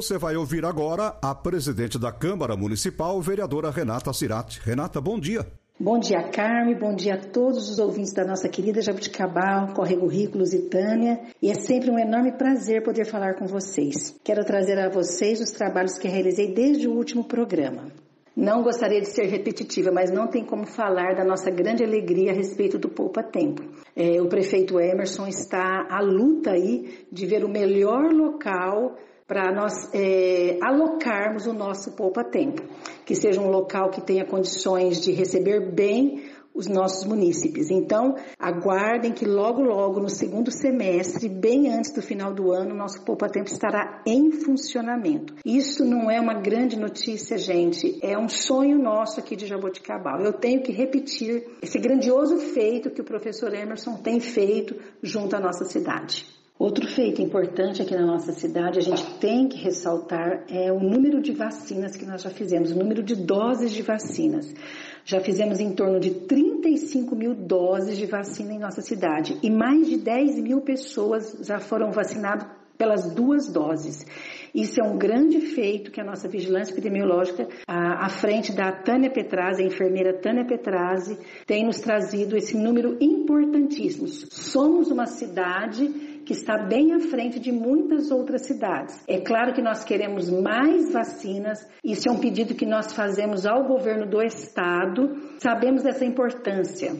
Você vai ouvir agora a presidente da Câmara Municipal, vereadora Renata Cirati. Renata, bom dia. Bom dia, Carme. Bom dia a todos os ouvintes da nossa querida Jabuticabal, Corrego Rico, Lusitânia. E é sempre um enorme prazer poder falar com vocês. Quero trazer a vocês os trabalhos que realizei desde o último programa. Não gostaria de ser repetitiva, mas não tem como falar da nossa grande alegria a respeito do Poupa Tempo. É, o prefeito Emerson está à luta aí de ver o melhor local para nós é, alocarmos o nosso poupa-tempo, que seja um local que tenha condições de receber bem os nossos munícipes. Então, aguardem que logo, logo, no segundo semestre, bem antes do final do ano, nosso poupa-tempo estará em funcionamento. Isso não é uma grande notícia, gente, é um sonho nosso aqui de Jaboticabal. Eu tenho que repetir esse grandioso feito que o professor Emerson tem feito junto à nossa cidade. Outro feito importante aqui na nossa cidade, a gente tem que ressaltar, é o número de vacinas que nós já fizemos, o número de doses de vacinas. Já fizemos em torno de 35 mil doses de vacina em nossa cidade e mais de 10 mil pessoas já foram vacinadas pelas duas doses. Isso é um grande feito que a nossa vigilância epidemiológica, à, frente da Tânia Petrazzi, a enfermeira Tânia Petrazzi, tem nos trazido esse número importantíssimo. Somos uma cidade que está bem à frente de muitas outras cidades. É claro que nós queremos mais vacinas, isso é um pedido que nós fazemos ao governo do estado, sabemos dessa importância.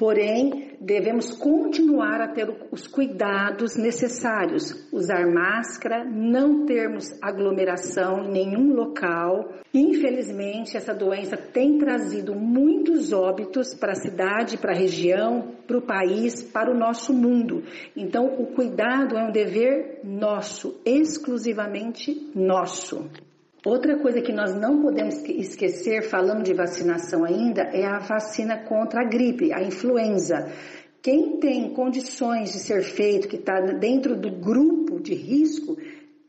Porém, devemos continuar a ter os cuidados necessários, usar máscara, não termos aglomeração em nenhum local. Infelizmente, essa doença tem trazido muitos óbitos para a cidade, para a região, para o país, para o nosso mundo. Então, o cuidado é um dever nosso, exclusivamente nosso. Outra coisa que nós não podemos esquecer, falando de vacinação ainda, é a vacina contra a gripe, a influenza. Quem tem condições de ser feito, que está dentro do grupo de risco,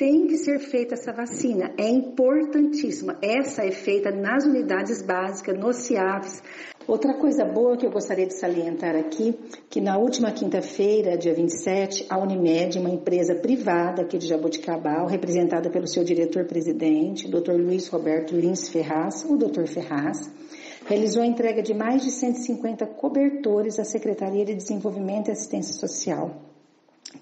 tem que ser feita essa vacina. É importantíssima. Essa é feita nas unidades básicas, nos CIAFs, Outra coisa boa que eu gostaria de salientar aqui, que na última quinta-feira, dia 27, a Unimed, uma empresa privada aqui de Jaboticabal, representada pelo seu diretor-presidente, Dr. Luiz Roberto Lins Ferraz, o Dr. Ferraz, realizou a entrega de mais de 150 cobertores à Secretaria de Desenvolvimento e Assistência Social,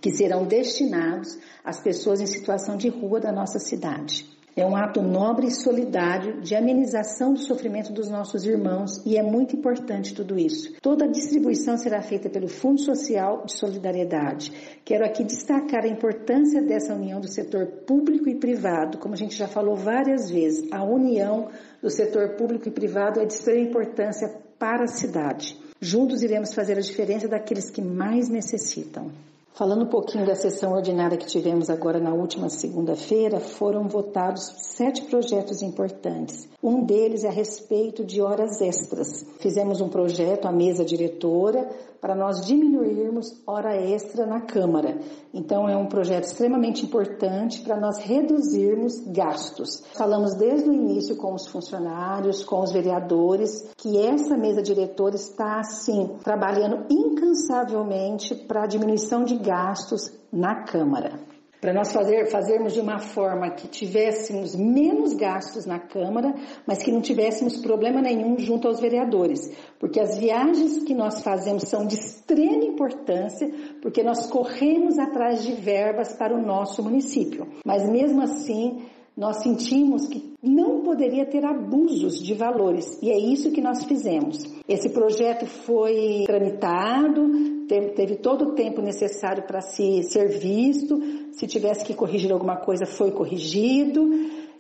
que serão destinados às pessoas em situação de rua da nossa cidade. É um ato nobre e solidário de amenização do sofrimento dos nossos irmãos e é muito importante tudo isso. Toda a distribuição será feita pelo Fundo Social de Solidariedade. Quero aqui destacar a importância dessa união do setor público e privado, como a gente já falou várias vezes. A união do setor público e privado é de extrema importância para a cidade. Juntos iremos fazer a diferença daqueles que mais necessitam. Falando um pouquinho da sessão ordinária que tivemos agora na última segunda-feira, foram votados sete projetos importantes. Um deles é a respeito de horas extras. Fizemos um projeto, a mesa diretora, para nós diminuirmos hora extra na Câmara. Então, é um projeto extremamente importante para nós reduzirmos gastos. Falamos desde o início com os funcionários, com os vereadores, que essa mesa diretora está, assim, trabalhando incansavelmente para a diminuição de gastos na Câmara para nós fazer, fazermos de uma forma que tivéssemos menos gastos na Câmara, mas que não tivéssemos problema nenhum junto aos vereadores, porque as viagens que nós fazemos são de extrema importância, porque nós corremos atrás de verbas para o nosso município. Mas mesmo assim, nós sentimos que não poderia ter abusos de valores e é isso que nós fizemos. Esse projeto foi tramitado, teve, todo o tempo necessário para se ser visto, se tivesse que corrigir alguma coisa foi corrigido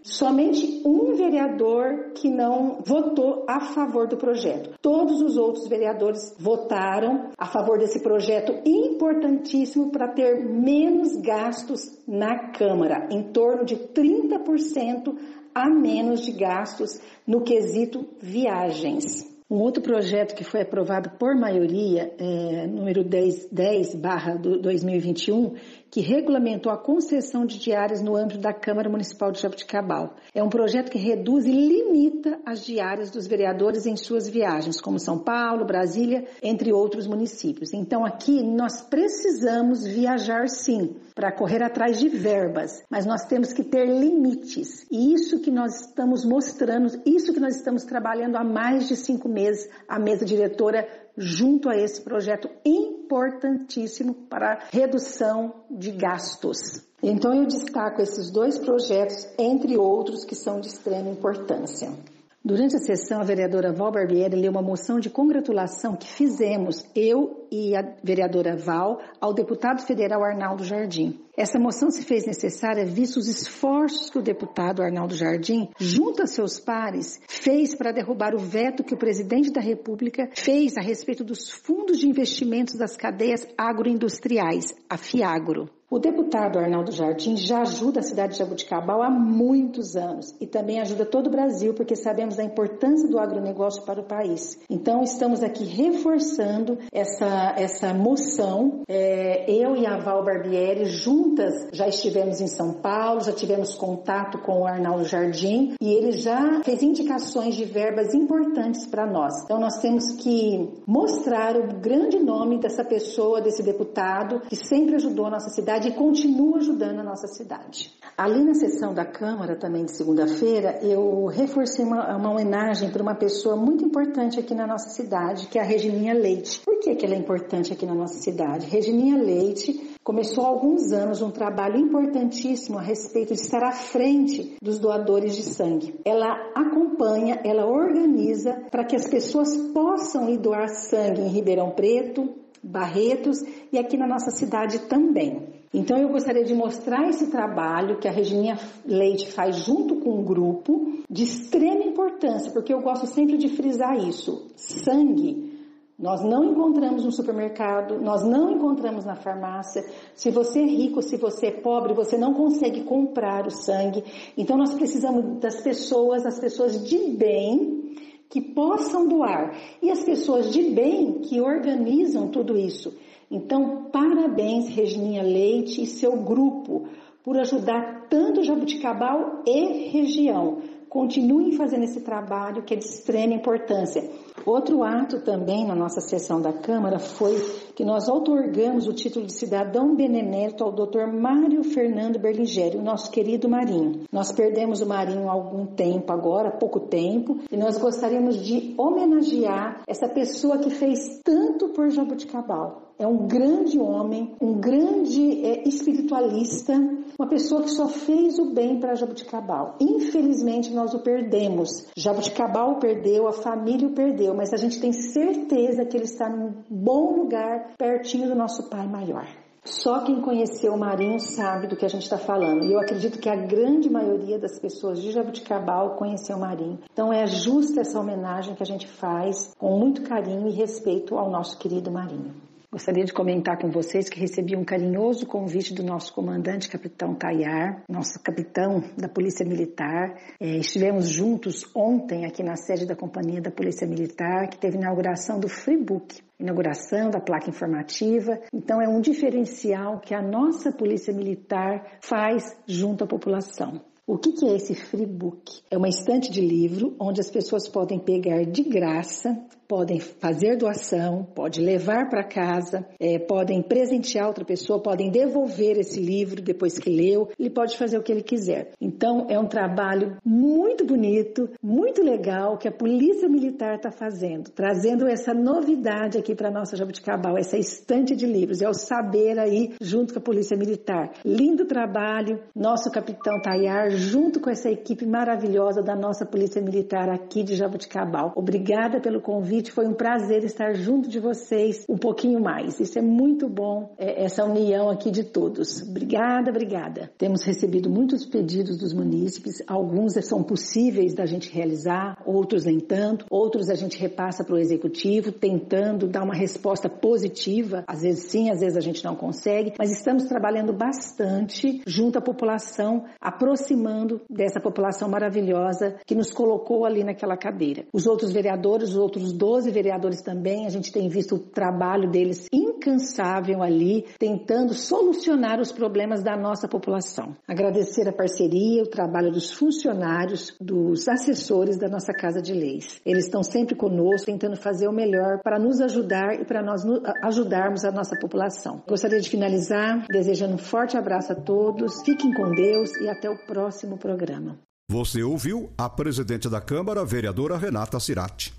somente um vereador que não votou a favor do projeto. Todos os outros vereadores votaram a favor desse projeto importantíssimo para ter menos gastos na Câmara, em torno de 30% a menos de gastos no quesito viagens. Um outro projeto que foi aprovado por maioria, é, número 10, 10 barra 2021, que regulamentou a concessão de diárias no âmbito da Câmara Municipal de Jabuticabal. É um projeto que reduz e limita as diárias dos vereadores em suas viagens, como São Paulo, Brasília, entre outros municípios. Então aqui nós precisamos viajar sim, para correr atrás de verbas, mas nós temos que ter limites. E isso que nós estamos mostrando, isso que nós estamos trabalhando há mais de cinco meses, a mesa diretora junto a esse projeto importantíssimo para redução de gastos. Então eu destaco esses dois projetos, entre outros que são de extrema importância. Durante a sessão, a vereadora Val Barbieri leu uma moção de congratulação que fizemos, eu e a vereadora Val, ao deputado federal Arnaldo Jardim. Essa moção se fez necessária visto os esforços que o deputado Arnaldo Jardim, junto a seus pares, fez para derrubar o veto que o presidente da República fez a respeito dos fundos de investimentos das cadeias agroindustriais, a FIAGRO. O deputado Arnaldo Jardim já ajuda a cidade de Jabuticabal há muitos anos e também ajuda todo o Brasil porque sabemos da importância do agronegócio para o país. Então estamos aqui reforçando essa, essa moção. É, eu e a Val Barbieri juntas já estivemos em São Paulo, já tivemos contato com o Arnaldo Jardim e ele já fez indicações de verbas importantes para nós. Então nós temos que mostrar o grande nome dessa pessoa, desse deputado que sempre ajudou a nossa cidade cidade e continua ajudando a nossa cidade. Ali na sessão da Câmara, também de segunda-feira, eu reforcei uma, uma homenagem para uma pessoa muito importante aqui na nossa cidade, que é a Regininha Leite. Por que, que ela é importante aqui na nossa cidade? Regininha Leite começou há alguns anos um trabalho importantíssimo a respeito de estar à frente dos doadores de sangue. Ela acompanha, ela organiza para que as pessoas possam ir doar sangue em Ribeirão Preto, Barretos e aqui na nossa cidade também. Então eu gostaria de mostrar esse trabalho que a Regininha Leite faz junto com um grupo de extrema importância, porque eu gosto sempre de frisar isso. Sangue nós não encontramos no supermercado, nós não encontramos na farmácia. Se você é rico, se você é pobre, você não consegue comprar o sangue. Então nós precisamos das pessoas, as pessoas de bem que possam doar e as pessoas de bem que organizam tudo isso. Então, parabéns, Regininha Leite e seu grupo, por ajudar tanto Jabuticabal e região. Continuem fazendo esse trabalho que é de extrema importância. Outro ato também na nossa sessão da Câmara foi que nós outorgamos o título de cidadão benemérito ao Dr. Mário Fernando Berlingeri, o nosso querido Marinho. Nós perdemos o Marinho há algum tempo agora, pouco tempo, e nós gostaríamos de homenagear essa pessoa que fez tanto por Jabuticabal é um grande homem, um grande é, espiritualista, uma pessoa que só fez o bem para Jabuticabal. Infelizmente nós o perdemos. Jabuticabal perdeu, a família o perdeu, mas a gente tem certeza que ele está num bom lugar, pertinho do nosso Pai maior. Só quem conheceu o Marinho sabe do que a gente está falando. E eu acredito que a grande maioria das pessoas de Jabuticabal conheceu o Marinho. Então é justa essa homenagem que a gente faz com muito carinho e respeito ao nosso querido Marinho. Gostaria de comentar com vocês que recebi um carinhoso convite do nosso comandante, capitão Tayar, nosso capitão da Polícia Militar. É, estivemos juntos ontem aqui na sede da Companhia da Polícia Militar, que teve inauguração do Freebook, inauguração da placa informativa. Então é um diferencial que a nossa Polícia Militar faz junto à população. O que é esse Freebook? É uma estante de livro onde as pessoas podem pegar de graça podem fazer doação, pode levar para casa, é, podem presentear outra pessoa, podem devolver esse livro depois que leu, ele pode fazer o que ele quiser. Então é um trabalho muito bonito, muito legal que a Polícia Militar está fazendo, trazendo essa novidade aqui para nossa Jabuticabal, essa estante de livros, é o saber aí junto com a Polícia Militar. Lindo trabalho, nosso capitão Tayar junto com essa equipe maravilhosa da nossa Polícia Militar aqui de Jabuticabal. Obrigada pelo convite, foi um prazer estar junto de vocês um pouquinho mais. Isso é muito bom, é, essa união aqui de todos. Obrigada, obrigada. Temos recebido muitos pedidos dos munícipes, alguns são possíveis da gente realizar, outros nem tanto, outros a gente repassa para o executivo, tentando dar uma resposta positiva. Às vezes sim, às vezes a gente não consegue, mas estamos trabalhando bastante junto à população, aproximando dessa população maravilhosa que nos colocou ali naquela cadeira. Os outros vereadores, os outros 12 vereadores também, a gente tem visto o trabalho deles incansável ali, tentando solucionar os problemas da nossa população. Agradecer a parceria, o trabalho dos funcionários, dos assessores da nossa Casa de Leis. Eles estão sempre conosco, tentando fazer o melhor para nos ajudar e para nós ajudarmos a nossa população. Gostaria de finalizar desejando um forte abraço a todos, fiquem com Deus e até o próximo programa. Você ouviu a presidente da Câmara, vereadora Renata Cirati.